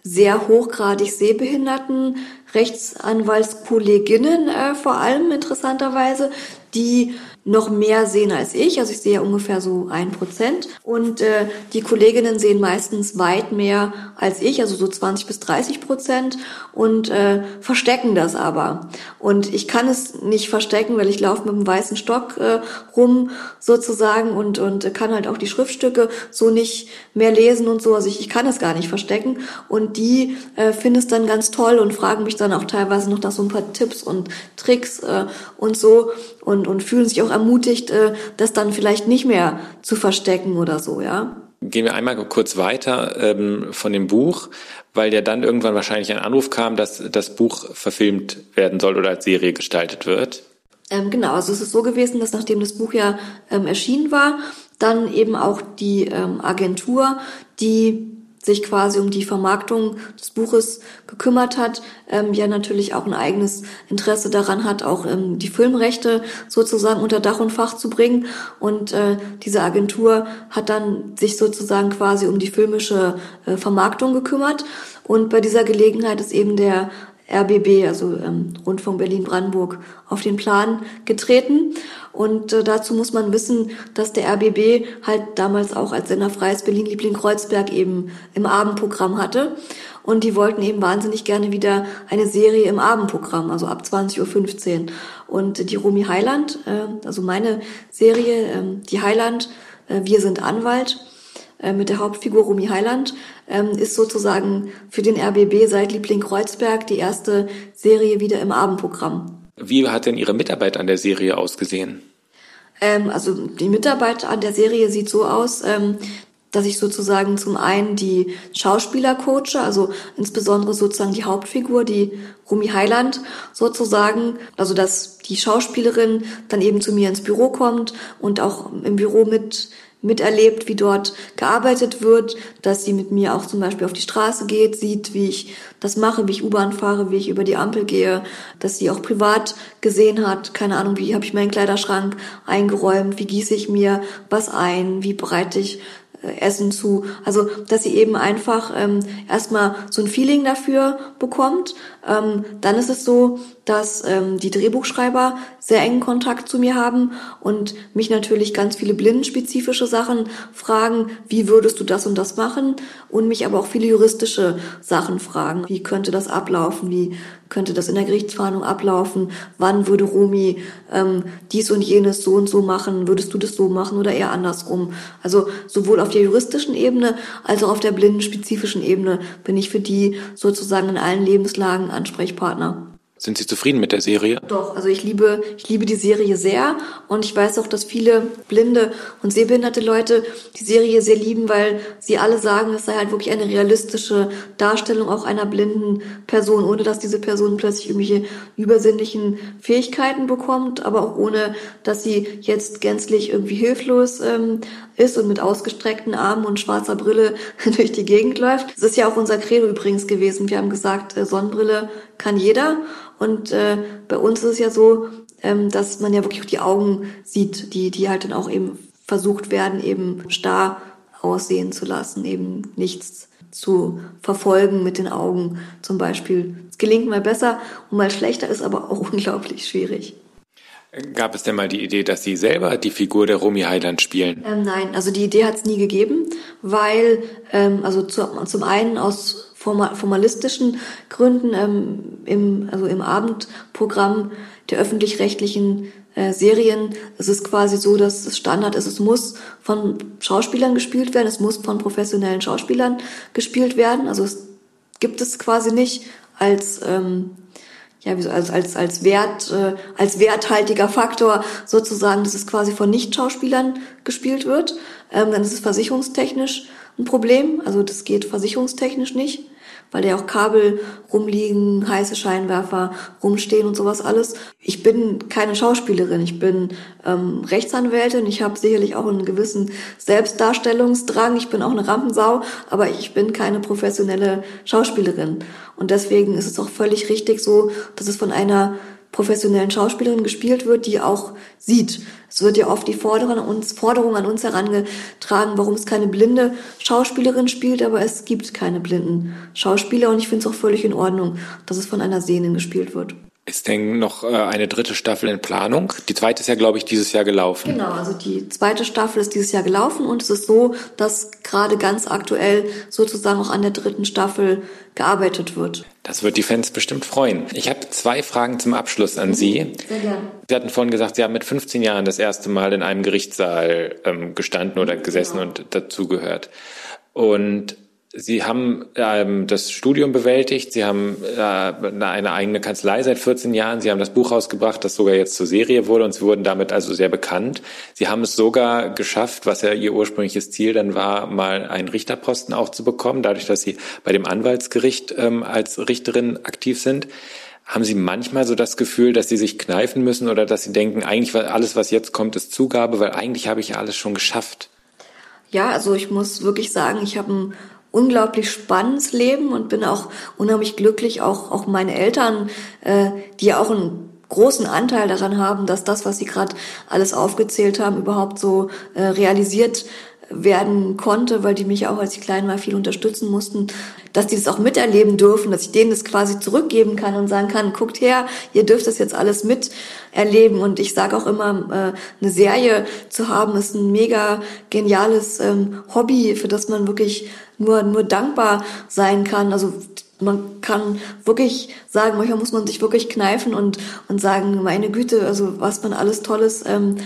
sehr hochgradig sehbehinderten Rechtsanwaltskolleginnen äh, vor allem interessanterweise, die noch mehr sehen als ich. Also ich sehe ja ungefähr so ein Prozent. Und äh, die Kolleginnen sehen meistens weit mehr als ich, also so 20 bis 30 Prozent und äh, verstecken das aber. Und ich kann es nicht verstecken, weil ich laufe mit einem weißen Stock äh, rum sozusagen und, und kann halt auch die Schriftstücke so nicht mehr lesen und so. Also ich, ich kann es gar nicht verstecken. Und die äh, finden es dann ganz toll und fragen mich dann auch teilweise noch nach so ein paar Tipps und Tricks äh, und so und, und fühlen sich auch ermutigt, äh, das dann vielleicht nicht mehr zu verstecken oder so, ja. Gehen wir einmal kurz weiter ähm, von dem Buch, weil ja dann irgendwann wahrscheinlich ein Anruf kam, dass das Buch verfilmt werden soll oder als Serie gestaltet wird. Ähm, genau, also es ist so gewesen, dass nachdem das Buch ja ähm, erschienen war, dann eben auch die ähm, Agentur, die sich quasi um die Vermarktung des Buches gekümmert hat, ähm, ja natürlich auch ein eigenes Interesse daran hat, auch ähm, die Filmrechte sozusagen unter Dach und Fach zu bringen. Und äh, diese Agentur hat dann sich sozusagen quasi um die filmische äh, Vermarktung gekümmert. Und bei dieser Gelegenheit ist eben der RBB, also ähm, Rundfunk Berlin-Brandenburg, auf den Plan getreten. Und äh, dazu muss man wissen, dass der RBB halt damals auch als Senderfreies Berlin-Liebling-Kreuzberg eben im Abendprogramm hatte. und die wollten eben wahnsinnig gerne wieder eine Serie im Abendprogramm, also ab 20.15 Uhr. Und die Rumi Heiland, äh, also meine Serie, äh, die Heiland, äh, Wir sind Anwalt, äh, mit der Hauptfigur Rumi Heiland, ähm, ist sozusagen für den RBB seit Liebling Kreuzberg die erste Serie wieder im Abendprogramm. Wie hat denn Ihre Mitarbeit an der Serie ausgesehen? Ähm, also die Mitarbeit an der Serie sieht so aus, ähm, dass ich sozusagen zum einen die Schauspieler coache, also insbesondere sozusagen die Hauptfigur, die Rumi Heiland sozusagen, also dass die Schauspielerin dann eben zu mir ins Büro kommt und auch im Büro mit miterlebt, wie dort gearbeitet wird, dass sie mit mir auch zum Beispiel auf die Straße geht, sieht, wie ich das mache, wie ich U-Bahn fahre, wie ich über die Ampel gehe, dass sie auch privat gesehen hat, keine Ahnung, wie habe ich meinen Kleiderschrank eingeräumt, wie gieße ich mir was ein, wie bereite ich Essen zu. Also, dass sie eben einfach ähm, erstmal so ein Feeling dafür bekommt. Ähm, dann ist es so, dass ähm, die Drehbuchschreiber sehr engen Kontakt zu mir haben und mich natürlich ganz viele blindenspezifische Sachen fragen, wie würdest du das und das machen? Und mich aber auch viele juristische Sachen fragen. Wie könnte das ablaufen? Wie könnte das in der Gerichtsverhandlung ablaufen? Wann würde Romi ähm, dies und jenes so und so machen? Würdest du das so machen oder eher andersrum? Also sowohl auf der juristischen Ebene als auch auf der blindenspezifischen Ebene bin ich für die sozusagen in allen Lebenslagen Ansprechpartner. Sind Sie zufrieden mit der Serie? Doch, also ich liebe, ich liebe die Serie sehr und ich weiß auch, dass viele blinde und sehbehinderte Leute die Serie sehr lieben, weil sie alle sagen, es sei halt wirklich eine realistische Darstellung auch einer blinden Person, ohne dass diese Person plötzlich irgendwelche übersinnlichen Fähigkeiten bekommt, aber auch ohne, dass sie jetzt gänzlich irgendwie hilflos ähm, ist und mit ausgestreckten Armen und schwarzer Brille durch die Gegend läuft. Das ist ja auch unser Credo übrigens gewesen. Wir haben gesagt, äh, Sonnenbrille kann jeder. Und äh, bei uns ist es ja so, ähm, dass man ja wirklich auch die Augen sieht, die, die halt dann auch eben versucht werden, eben starr aussehen zu lassen, eben nichts zu verfolgen mit den Augen zum Beispiel. Es gelingt mal besser und mal schlechter, ist aber auch unglaublich schwierig. Gab es denn mal die Idee, dass Sie selber die Figur der Romy Heiland spielen? Ähm, nein, also die Idee hat es nie gegeben, weil ähm, also zu, zum einen aus formalistischen Gründen ähm, im, also im Abendprogramm der öffentlich-rechtlichen äh, Serien es ist quasi so, dass es Standard ist, es muss von Schauspielern gespielt werden, es muss von professionellen Schauspielern gespielt werden. Also es gibt es quasi nicht als ähm, ja, als, als, als Wert, äh, als werthaltiger Faktor sozusagen, dass es quasi von Nicht-Schauspielern gespielt wird. Ähm, dann ist es versicherungstechnisch ein Problem. Also das geht versicherungstechnisch nicht weil ja auch Kabel rumliegen, heiße Scheinwerfer rumstehen und sowas alles. Ich bin keine Schauspielerin, ich bin ähm, Rechtsanwältin, ich habe sicherlich auch einen gewissen Selbstdarstellungsdrang, ich bin auch eine Rampensau, aber ich bin keine professionelle Schauspielerin. Und deswegen ist es auch völlig richtig so, dass es von einer professionellen Schauspielerin gespielt wird, die auch sieht. Es wird ja oft die Forderung an uns, Forderung an uns herangetragen, warum es keine blinde Schauspielerin spielt, aber es gibt keine blinden Schauspieler und ich finde es auch völlig in Ordnung, dass es von einer Sehnen gespielt wird. Ist denn noch äh, eine dritte Staffel in Planung? Die zweite ist ja, glaube ich, dieses Jahr gelaufen. Genau, also die zweite Staffel ist dieses Jahr gelaufen und es ist so, dass gerade ganz aktuell sozusagen auch an der dritten Staffel gearbeitet wird. Das wird die Fans bestimmt freuen. Ich habe zwei Fragen zum Abschluss an Sie. Sehr gerne. Sie hatten vorhin gesagt, Sie haben mit 15 Jahren das erste Mal in einem Gerichtssaal ähm, gestanden oder gesessen genau. und dazugehört. Und Sie haben ähm, das Studium bewältigt, Sie haben äh, eine eigene Kanzlei seit 14 Jahren, Sie haben das Buch rausgebracht, das sogar jetzt zur Serie wurde und Sie wurden damit also sehr bekannt. Sie haben es sogar geschafft, was ja Ihr ursprüngliches Ziel dann war, mal einen Richterposten auch zu bekommen, dadurch, dass Sie bei dem Anwaltsgericht ähm, als Richterin aktiv sind. Haben Sie manchmal so das Gefühl, dass Sie sich kneifen müssen oder dass Sie denken, eigentlich alles, was jetzt kommt, ist Zugabe, weil eigentlich habe ich ja alles schon geschafft? Ja, also ich muss wirklich sagen, ich habe ein unglaublich spannendes Leben und bin auch unheimlich glücklich, auch, auch meine Eltern, äh, die auch einen großen Anteil daran haben, dass das, was sie gerade alles aufgezählt haben, überhaupt so äh, realisiert werden konnte, weil die mich auch, als ich klein war, viel unterstützen mussten, dass die das auch miterleben dürfen, dass ich denen das quasi zurückgeben kann und sagen kann, guckt her, ihr dürft das jetzt alles miterleben. Und ich sage auch immer, äh, eine Serie zu haben, ist ein mega geniales ähm, Hobby, für das man wirklich nur, nur dankbar sein kann. Also man kann wirklich sagen, manchmal muss man sich wirklich kneifen und, und sagen, meine Güte, also was man alles Tolles ähm,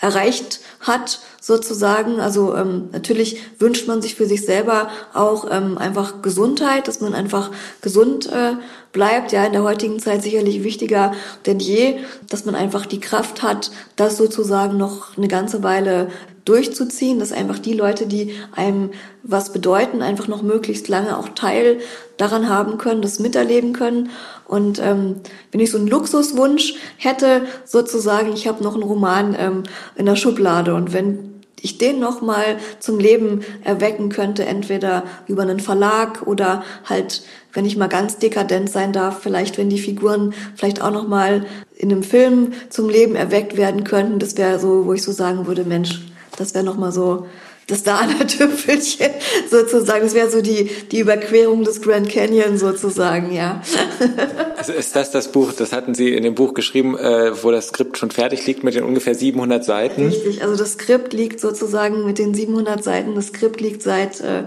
erreicht hat, sozusagen. Also ähm, natürlich wünscht man sich für sich selber auch ähm, einfach Gesundheit, dass man einfach gesund äh, bleibt. Ja, in der heutigen Zeit sicherlich wichtiger denn je, dass man einfach die Kraft hat, das sozusagen noch eine ganze Weile durchzuziehen, dass einfach die Leute, die einem was bedeuten, einfach noch möglichst lange auch Teil daran haben können, das miterleben können. Und ähm, wenn ich so einen Luxuswunsch hätte, sozusagen, ich habe noch einen Roman ähm, in der Schublade und wenn ich den nochmal zum Leben erwecken könnte, entweder über einen Verlag oder halt, wenn ich mal ganz dekadent sein darf, vielleicht wenn die Figuren vielleicht auch nochmal in einem Film zum Leben erweckt werden könnten, das wäre so, wo ich so sagen würde, Mensch, das wäre nochmal so das Dana-Tüpfelchen sozusagen. Das wäre so die, die Überquerung des Grand Canyon sozusagen, ja. Also ist das das Buch, das hatten Sie in dem Buch geschrieben, äh, wo das Skript schon fertig liegt mit den ungefähr 700 Seiten? Richtig, also das Skript liegt sozusagen mit den 700 Seiten, das Skript liegt seit... Äh,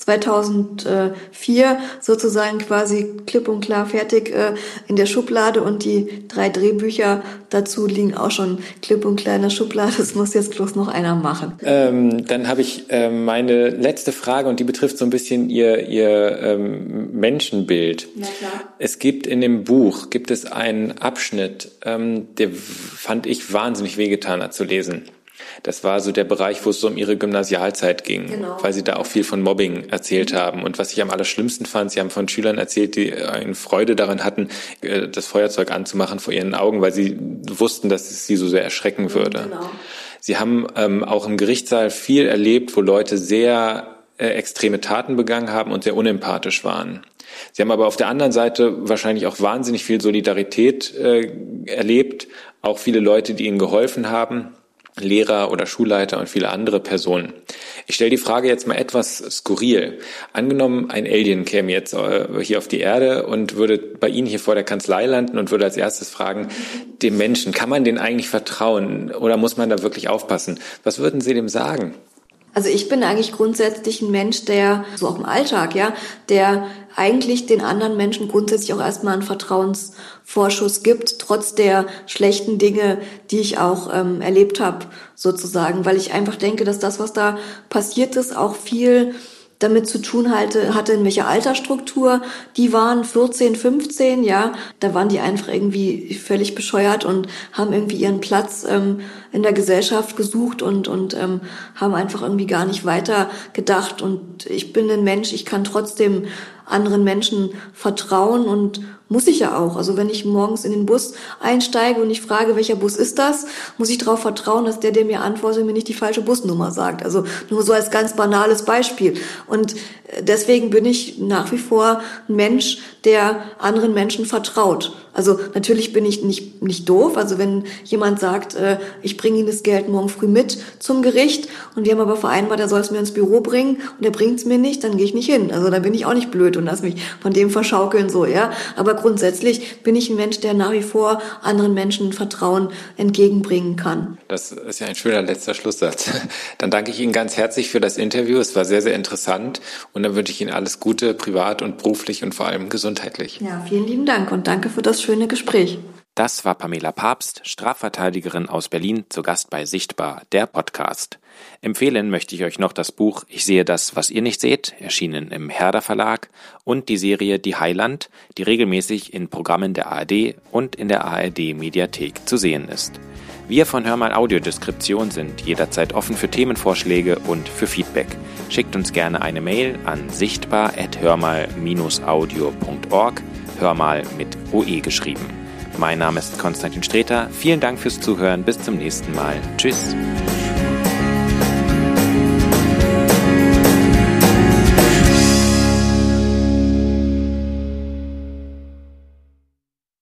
2004 sozusagen quasi klipp und klar fertig äh, in der Schublade und die drei Drehbücher dazu liegen auch schon klipp und klar in der Schublade. Das muss jetzt bloß noch einer machen. Ähm, dann habe ich äh, meine letzte Frage und die betrifft so ein bisschen Ihr, Ihr ähm, Menschenbild. Ja, klar. Es gibt in dem Buch, gibt es einen Abschnitt, ähm, der fand ich wahnsinnig wehgetan hat zu lesen. Das war so der Bereich, wo es so um ihre Gymnasialzeit ging, genau. weil sie da auch viel von Mobbing erzählt mhm. haben. Und was ich am allerschlimmsten fand, sie haben von Schülern erzählt, die eine Freude daran hatten, äh, das Feuerzeug anzumachen vor ihren Augen, weil sie wussten, dass es sie so sehr erschrecken mhm, würde. Genau. Sie haben ähm, auch im Gerichtssaal viel erlebt, wo Leute sehr äh, extreme Taten begangen haben und sehr unempathisch waren. Sie haben aber auf der anderen Seite wahrscheinlich auch wahnsinnig viel Solidarität äh, erlebt, auch viele Leute, die ihnen geholfen haben. Lehrer oder Schulleiter und viele andere Personen. Ich stelle die Frage jetzt mal etwas skurril. Angenommen, ein Alien käme jetzt äh, hier auf die Erde und würde bei Ihnen hier vor der Kanzlei landen und würde als erstes fragen, dem Menschen, kann man den eigentlich vertrauen oder muss man da wirklich aufpassen? Was würden Sie dem sagen? Also ich bin eigentlich grundsätzlich ein Mensch, der, so auch im Alltag, ja, der eigentlich den anderen Menschen grundsätzlich auch erstmal einen Vertrauensvorschuss gibt, trotz der schlechten Dinge, die ich auch ähm, erlebt habe, sozusagen, weil ich einfach denke, dass das, was da passiert ist, auch viel damit zu tun hatte, hatte in welcher Altersstruktur die waren, 14, 15, ja, da waren die einfach irgendwie völlig bescheuert und haben irgendwie ihren Platz ähm, in der Gesellschaft gesucht und, und ähm, haben einfach irgendwie gar nicht weiter gedacht. Und ich bin ein Mensch, ich kann trotzdem anderen Menschen vertrauen und muss ich ja auch. Also wenn ich morgens in den Bus einsteige und ich frage, welcher Bus ist das, muss ich darauf vertrauen, dass der, der mir antwortet, mir nicht die falsche Busnummer sagt. Also nur so als ganz banales Beispiel. Und deswegen bin ich nach wie vor ein Mensch, der anderen Menschen vertraut. Also natürlich bin ich nicht, nicht doof. Also wenn jemand sagt, äh, ich bringe Ihnen das Geld morgen früh mit zum Gericht und wir haben aber vereinbart, er soll es mir ins Büro bringen und er bringt es mir nicht, dann gehe ich nicht hin. Also da bin ich auch nicht blöd und lass mich von dem verschaukeln so, ja. Aber grundsätzlich bin ich ein Mensch, der nach wie vor anderen Menschen Vertrauen entgegenbringen kann. Das ist ja ein schöner letzter Schlusssatz. Dann danke ich Ihnen ganz herzlich für das Interview. Es war sehr, sehr interessant und dann wünsche ich Ihnen alles Gute, privat und beruflich und vor allem gesundheitlich. Ja, vielen lieben Dank und danke für das schöne Gespräch. Das war Pamela Papst, Strafverteidigerin aus Berlin, zu Gast bei Sichtbar, der Podcast. Empfehlen möchte ich euch noch das Buch Ich sehe das, was ihr nicht seht, erschienen im Herder Verlag, und die Serie Die Heiland, die regelmäßig in Programmen der ARD und in der ARD Mediathek zu sehen ist. Wir von Hörmal Audiodeskription sind jederzeit offen für Themenvorschläge und für Feedback. Schickt uns gerne eine Mail an sichtbar.hörmal-audio.org, Hörmal mit OE geschrieben. Mein Name ist Konstantin Streter. Vielen Dank fürs Zuhören. Bis zum nächsten Mal. Tschüss.